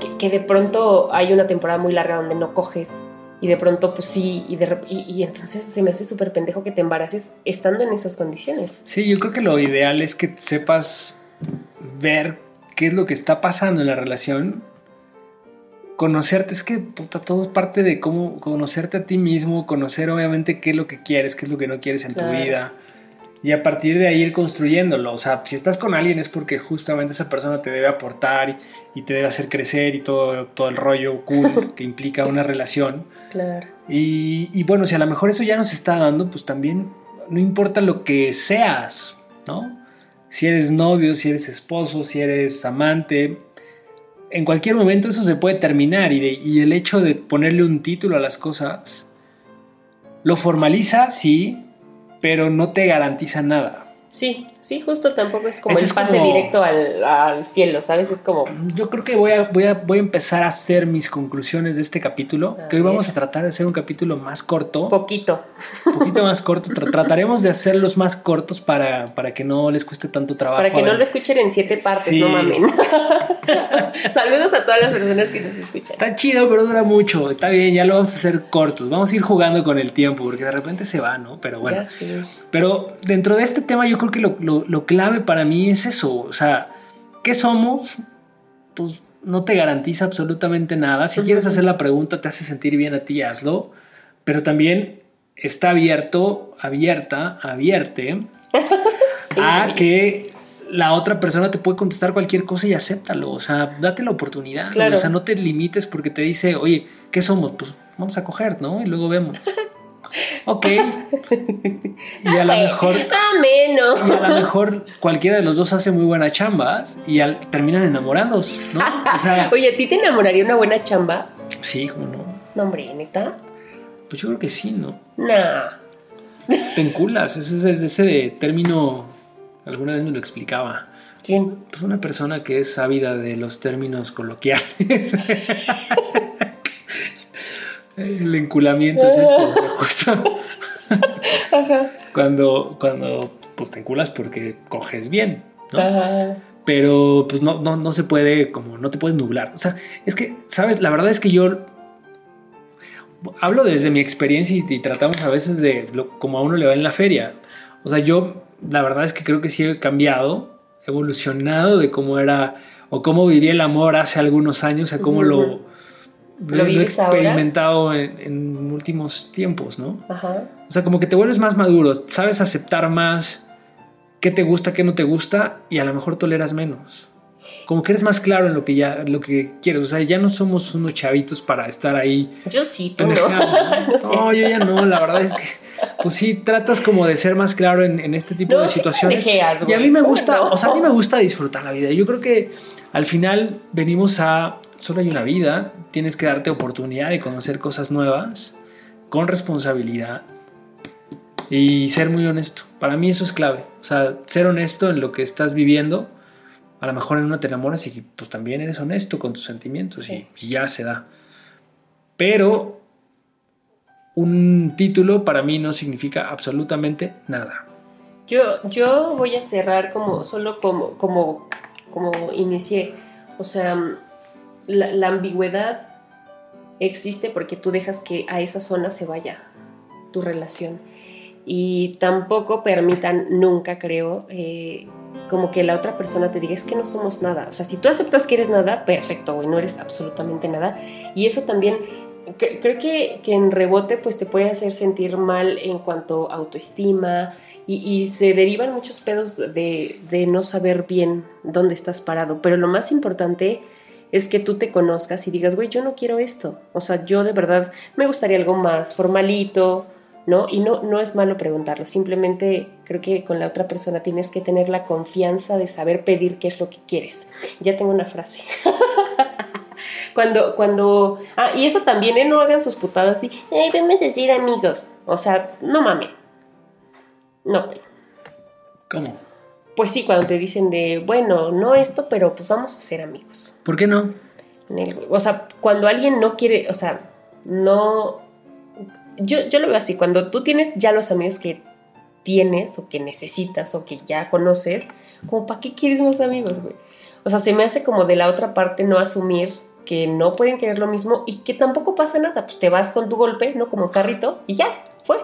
Speaker 1: que, que de pronto hay una temporada muy larga donde no coges y de pronto pues sí, y, de y, y entonces se me hace súper pendejo que te embaraces estando en esas condiciones.
Speaker 2: Sí, yo creo que lo ideal es que sepas ver qué es lo que está pasando en la relación. Conocerte, es que puta, todo es parte de cómo conocerte a ti mismo, conocer obviamente qué es lo que quieres, qué es lo que no quieres en
Speaker 1: Claro.
Speaker 2: tu vida. Y a partir de ahí ir construyéndolo. O sea, si estás con alguien es porque justamente esa persona te debe aportar y, y te debe hacer crecer y todo, todo el rollo cool que implica una relación.
Speaker 1: Claro.
Speaker 2: Y, y bueno, si a lo mejor eso ya nos está dando, pues también no importa lo que seas, ¿no? Si eres novio, si eres esposo, si eres amante, en cualquier momento eso se puede terminar y, de- y el hecho de ponerle un título a las cosas lo formaliza, sí, pero no te garantiza nada.
Speaker 1: Sí, sí, justo tampoco es como
Speaker 2: Ese
Speaker 1: el
Speaker 2: es
Speaker 1: pase
Speaker 2: como-
Speaker 1: directo al, al cielo, ¿sabes? Es como...
Speaker 2: Yo creo que voy a, voy, a, voy a empezar a hacer mis conclusiones de este capítulo,
Speaker 1: A
Speaker 2: que hoy vamos a tratar de hacer un capítulo más corto.
Speaker 1: Poquito.
Speaker 2: un poquito más cortos. Tra- trataremos de hacerlos más cortos para, para que no les cueste tanto trabajo.
Speaker 1: Para que no lo escuchen en siete partes,
Speaker 2: Sí.
Speaker 1: no mamen. Saludos a todas las personas que nos escuchan.
Speaker 2: Está chido, pero dura mucho. Está bien, ya lo vamos a hacer cortos. Vamos a ir jugando con el tiempo, porque de repente se va, ¿no? Pero bueno.
Speaker 1: Ya sí.
Speaker 2: Pero dentro de este tema, yo creo que lo, lo- lo clave para mí es eso. O sea, ¿qué somos? Pues no te garantiza absolutamente nada. Si quieres hacer la pregunta, te hace sentir bien a ti, hazlo. Pero también está abierto, abierta, abierte a que la otra persona te puede contestar cualquier cosa y acéptalo. O sea, date la oportunidad.
Speaker 1: Claro.
Speaker 2: O sea, no te limites porque te dice, oye, ¿qué somos? Pues vamos a coger, ¿no? Y luego vemos. Ok. Y a lo mejor.
Speaker 1: Ah, menos.
Speaker 2: Y a lo mejor cualquiera de los dos hace muy buenas chambas y al- terminan enamorados, ¿no? O sea,
Speaker 1: Oye, ¿a ti te enamoraría una buena chamba?
Speaker 2: sí, como no.
Speaker 1: No, hombre, neta.
Speaker 2: Pues yo creo que sí, ¿no?
Speaker 1: Nah.
Speaker 2: Te enculas, ese, ese, ese término, alguna vez me lo explicaba.
Speaker 1: ¿Quién?
Speaker 2: Pues una persona que es ávida de los términos coloquiales. El enculamiento es eso, justo
Speaker 1: Ajá.
Speaker 2: cuando, cuando pues te enculas porque coges bien, ¿no?
Speaker 1: Ajá.
Speaker 2: pero pues no, no, no se puede, como no te puedes nublar. O sea, es que, ¿sabes? La verdad es que yo hablo desde mi experiencia y, y tratamos a veces de lo, como a uno le va en la feria. O sea, yo la verdad es que creo que sí he cambiado, evolucionado de cómo era o cómo vivía el amor hace algunos años a cómo lo lo, he experimentado en, en, últimos tiempos, ¿no? Ajá. O sea, como que te vuelves más maduro, sabes aceptar más qué te gusta, qué no te gusta y a lo mejor toleras menos. Como que eres más claro en lo que ya lo que quieres, o sea, ya no somos unos chavitos para estar ahí.
Speaker 1: Yo sí, tú
Speaker 2: no. no, yo ya no, la verdad es que pues sí tratas como de ser más claro en, este tipo de situaciones. y a mí me gusta, o sea, a mí me gusta disfrutar la vida. Yo creo que al final venimos a solo hay una vida, tienes que darte oportunidad de conocer cosas nuevas con responsabilidad y ser muy honesto. Para mí eso es clave. O sea, ser honesto en lo que estás viviendo. A lo mejor en una te enamoras y pues también eres honesto con tus sentimientos y, ya se da. Pero un título para mí no significa absolutamente nada.
Speaker 1: Yo, yo voy a cerrar como solo como, como, como inicié. O sea, la, ambigüedad existe porque tú dejas que a esa zona se vaya tu relación. Y tampoco permitan nunca, creo, eh, como que la otra persona te diga, es que no somos nada. O sea, si tú aceptas que eres nada, perfecto, güey, no eres absolutamente nada. Y eso también, creo que, en rebote, pues te puede hacer sentir mal en cuanto a autoestima y, se derivan muchos pedos de, de no saber bien dónde estás parado. Pero lo más importante es que tú te conozcas y digas, güey, yo no quiero esto. O sea, yo de verdad me gustaría algo más formalito, ¿no? Y no, no es malo preguntarlo, simplemente creo que con la otra persona tienes que tener la confianza de saber pedir qué es lo que quieres. Ya tengo una frase. cuando, cuando, ah, y eso también, ¿eh? No hagan sus putadas de, hey, venme a decir amigos. O sea, no mames. No, güey.
Speaker 2: ¿Cómo?
Speaker 1: pues sí, cuando te dicen de, bueno, no esto, pero pues vamos a ser amigos.
Speaker 2: ¿Por qué no?
Speaker 1: O sea, cuando alguien no quiere, o sea, no... Yo, yo lo veo así, cuando tú tienes ya los amigos que tienes o que necesitas o que ya conoces, como para qué quieres más amigos, güey. O sea, se me hace como de la otra parte no asumir que no pueden querer lo mismo y que tampoco pasa nada, pues te vas con tu golpe, ¿no? Como carrito y ya, fue.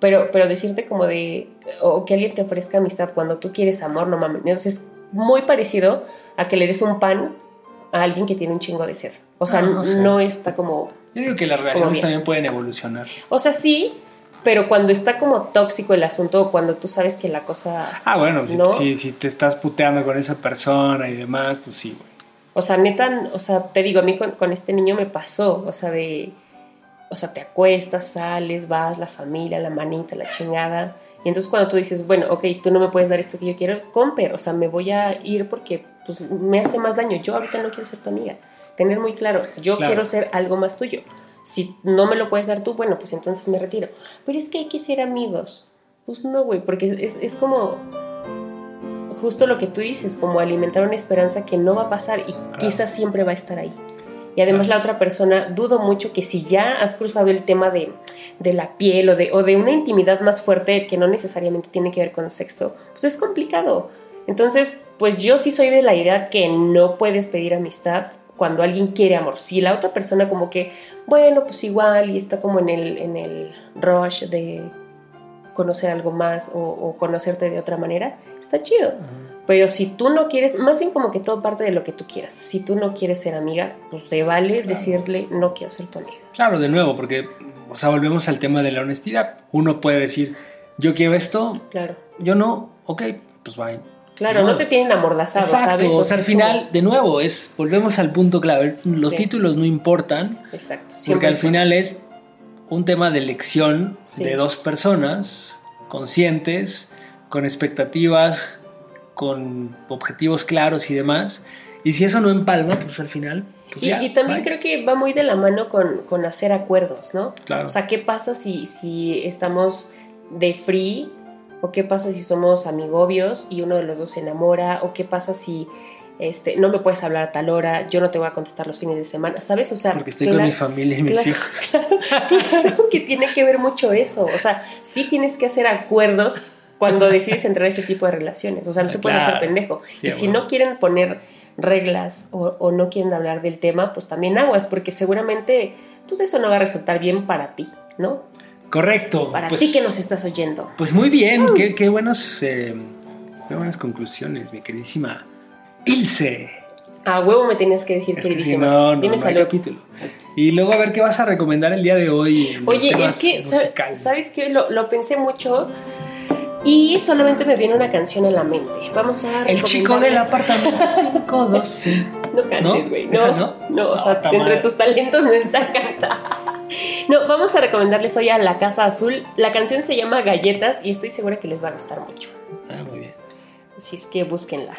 Speaker 1: Pero, pero decirte como de, o que alguien te ofrezca amistad cuando tú quieres amor, no mames. Es muy parecido a que le des un pan a alguien que tiene un chingo de sed. O sea, ah, no, está como...
Speaker 2: Yo digo que las relaciones también pueden evolucionar.
Speaker 1: O sea, sí, pero cuando está como tóxico el asunto, cuando tú sabes que la cosa...
Speaker 2: Ah, bueno, ¿no? si, si, te estás puteando con esa persona y demás, pues sí, güey.
Speaker 1: O sea, neta, o sea, te digo, a mí con, con este niño me pasó, o sea, de o sea, te acuestas, sales, vas, la familia, la manita, la chingada. Y entonces cuando tú dices, bueno, ok, tú no me puedes dar esto que yo quiero, comper, o sea, me voy a ir porque pues, me hace más daño. Yo ahorita no quiero ser tu amiga. Tener muy claro, yo quiero ser algo más tuyo. Si no me lo puedes dar tú, bueno, pues entonces me retiro. Pero es que hay que ser amigos. Pues no, güey, porque es, es como justo lo que tú dices, como alimentar una esperanza que no va a pasar y quizás siempre va a estar ahí. Y además la otra persona, dudo mucho que si ya has cruzado el tema de, la piel o de, o de una intimidad más fuerte que no necesariamente tiene que ver con sexo, pues es complicado. Entonces, pues yo sí soy de la idea que no puedes pedir amistad cuando alguien quiere amor. Si la otra persona como que, bueno, pues igual y está como en el, en el rush de conocer algo más o, conocerte de otra manera, está chido. Pero si tú no quieres, más bien como que todo parte de lo que tú quieras. Si tú no quieres ser amiga, pues te vale decirle no quiero ser tu amiga.
Speaker 2: Claro, de nuevo, porque, o sea, volvemos al tema de la honestidad. Uno puede decir, yo quiero esto,
Speaker 1: claro.
Speaker 2: yo no, ok, pues bye.
Speaker 1: Claro, no, te tienen amordazado, ¿sabes?
Speaker 2: O, sea, al final, de nuevo, es, volvemos al punto clave. Los títulos no importan.
Speaker 1: Exacto.
Speaker 2: Porque al final es un tema de elección de dos personas conscientes, con expectativas con objetivos claros y demás. Y si eso no empalma, pues al final... Pues
Speaker 1: y, también creo que va muy de la mano con, hacer acuerdos, ¿no?
Speaker 2: Claro.
Speaker 1: O sea, ¿qué pasa si, si estamos de free? ¿O qué pasa si somos amigobios y uno de los dos se enamora? ¿O qué pasa si este, no me puedes hablar a tal hora, yo no te voy a contestar los fines de semana, ¿sabes? O sea,
Speaker 2: porque estoy con mi familia y mis hijos.
Speaker 1: Claro, que tiene que ver mucho eso. O sea, sí tienes que hacer acuerdos cuando decides entrar a ese tipo de relaciones. O sea, no te puedes hacer pendejo. y si no quieren poner reglas o, no quieren hablar del tema, pues también aguas, porque seguramente pues eso no va a resultar bien para ti, ¿no?
Speaker 2: Correcto.
Speaker 1: Para
Speaker 2: pues
Speaker 1: ti que nos estás oyendo.
Speaker 2: Pues muy bien, mm. qué, buenos, eh, qué buenas conclusiones, mi queridísima Ilse.
Speaker 1: A huevo me tenías que decir,
Speaker 2: Es que si
Speaker 1: queridísima.
Speaker 2: no, no,
Speaker 1: Dime
Speaker 2: no
Speaker 1: salud.
Speaker 2: capítulo. Y luego a ver qué vas a recomendar el día de hoy. en
Speaker 1: Oye,
Speaker 2: temas
Speaker 1: es que,
Speaker 2: musicales.
Speaker 1: ¿sabes qué? Lo, lo pensé mucho y solamente me viene una canción a la mente. Vamos a
Speaker 2: El chico del apartamento 512.
Speaker 1: No cantes, güey. No,
Speaker 2: ¿Esa
Speaker 1: no,
Speaker 2: no?
Speaker 1: o sea, entre tus talentos no está cantar. No, vamos a recomendarles hoy a La Casa Azul. La canción se llama Galletas y estoy segura que les va a gustar mucho.
Speaker 2: Ah, muy bien.
Speaker 1: Así es que búsquenla.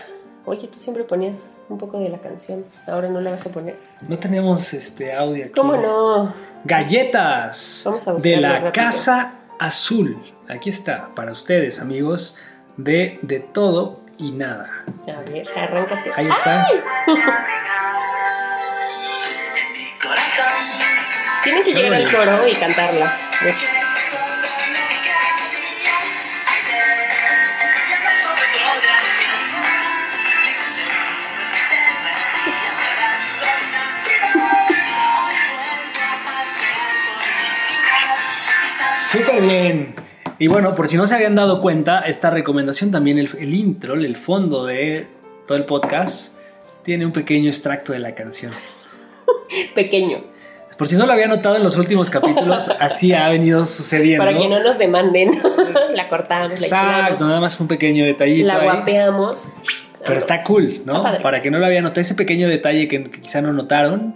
Speaker 1: Oye, tú siempre ponías un poco de la canción. Ahora no la vas a poner.
Speaker 2: No tenemos este audio aquí.
Speaker 1: ¿Cómo no?
Speaker 2: Galletas
Speaker 1: Vamos a
Speaker 2: de la
Speaker 1: rápido.
Speaker 2: Casa Azul. Aquí está, para ustedes, amigos, de De Todo y Nada.
Speaker 1: A ver, arráncate.
Speaker 2: Ahí está.
Speaker 1: Tienen que llegar al coro y cantarla.
Speaker 2: Súper bien. Y bueno, por si no se habían dado cuenta, esta recomendación también, el, el intro, el fondo de todo el podcast, tiene un pequeño extracto de la canción.
Speaker 1: Pequeño.
Speaker 2: Por si no lo había notado en los últimos capítulos, así ha venido sucediendo.
Speaker 1: Para que no nos demanden. la cortamos, la
Speaker 2: Exacto, nada más un pequeño detallito.
Speaker 1: la
Speaker 2: ahí.
Speaker 1: guapeamos.
Speaker 2: Pero está cool, ¿no? Para que no lo había notado, ese pequeño detalle que, que quizá no notaron,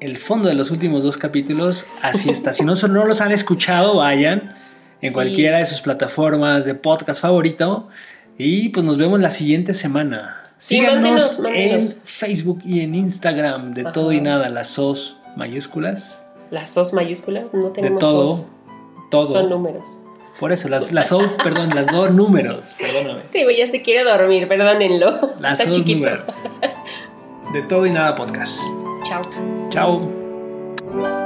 Speaker 2: el fondo de los últimos dos capítulos, así está. Si no, no los han escuchado, vayan en
Speaker 1: Sí.
Speaker 2: cualquiera de sus plataformas de podcast favorito. Y pues nos vemos la siguiente semana.
Speaker 1: Sí,
Speaker 2: Síganos
Speaker 1: mándenos, mándenos.
Speaker 2: en Facebook y en Instagram de
Speaker 1: Ajá.
Speaker 2: todo y nada, las SOS mayúsculas.
Speaker 1: Las SOS mayúsculas, no
Speaker 2: De
Speaker 1: tenemos
Speaker 2: todo,
Speaker 1: SOS.
Speaker 2: todo.
Speaker 1: Son números.
Speaker 2: Por eso, las, las O, perdón, las dos números. Perdóname.
Speaker 1: Este güey ya se quiere dormir, perdónenlo.
Speaker 2: Las
Speaker 1: Está
Speaker 2: dos
Speaker 1: chiquito.
Speaker 2: números. De todo y nada podcast.
Speaker 1: Chao.
Speaker 2: Chao.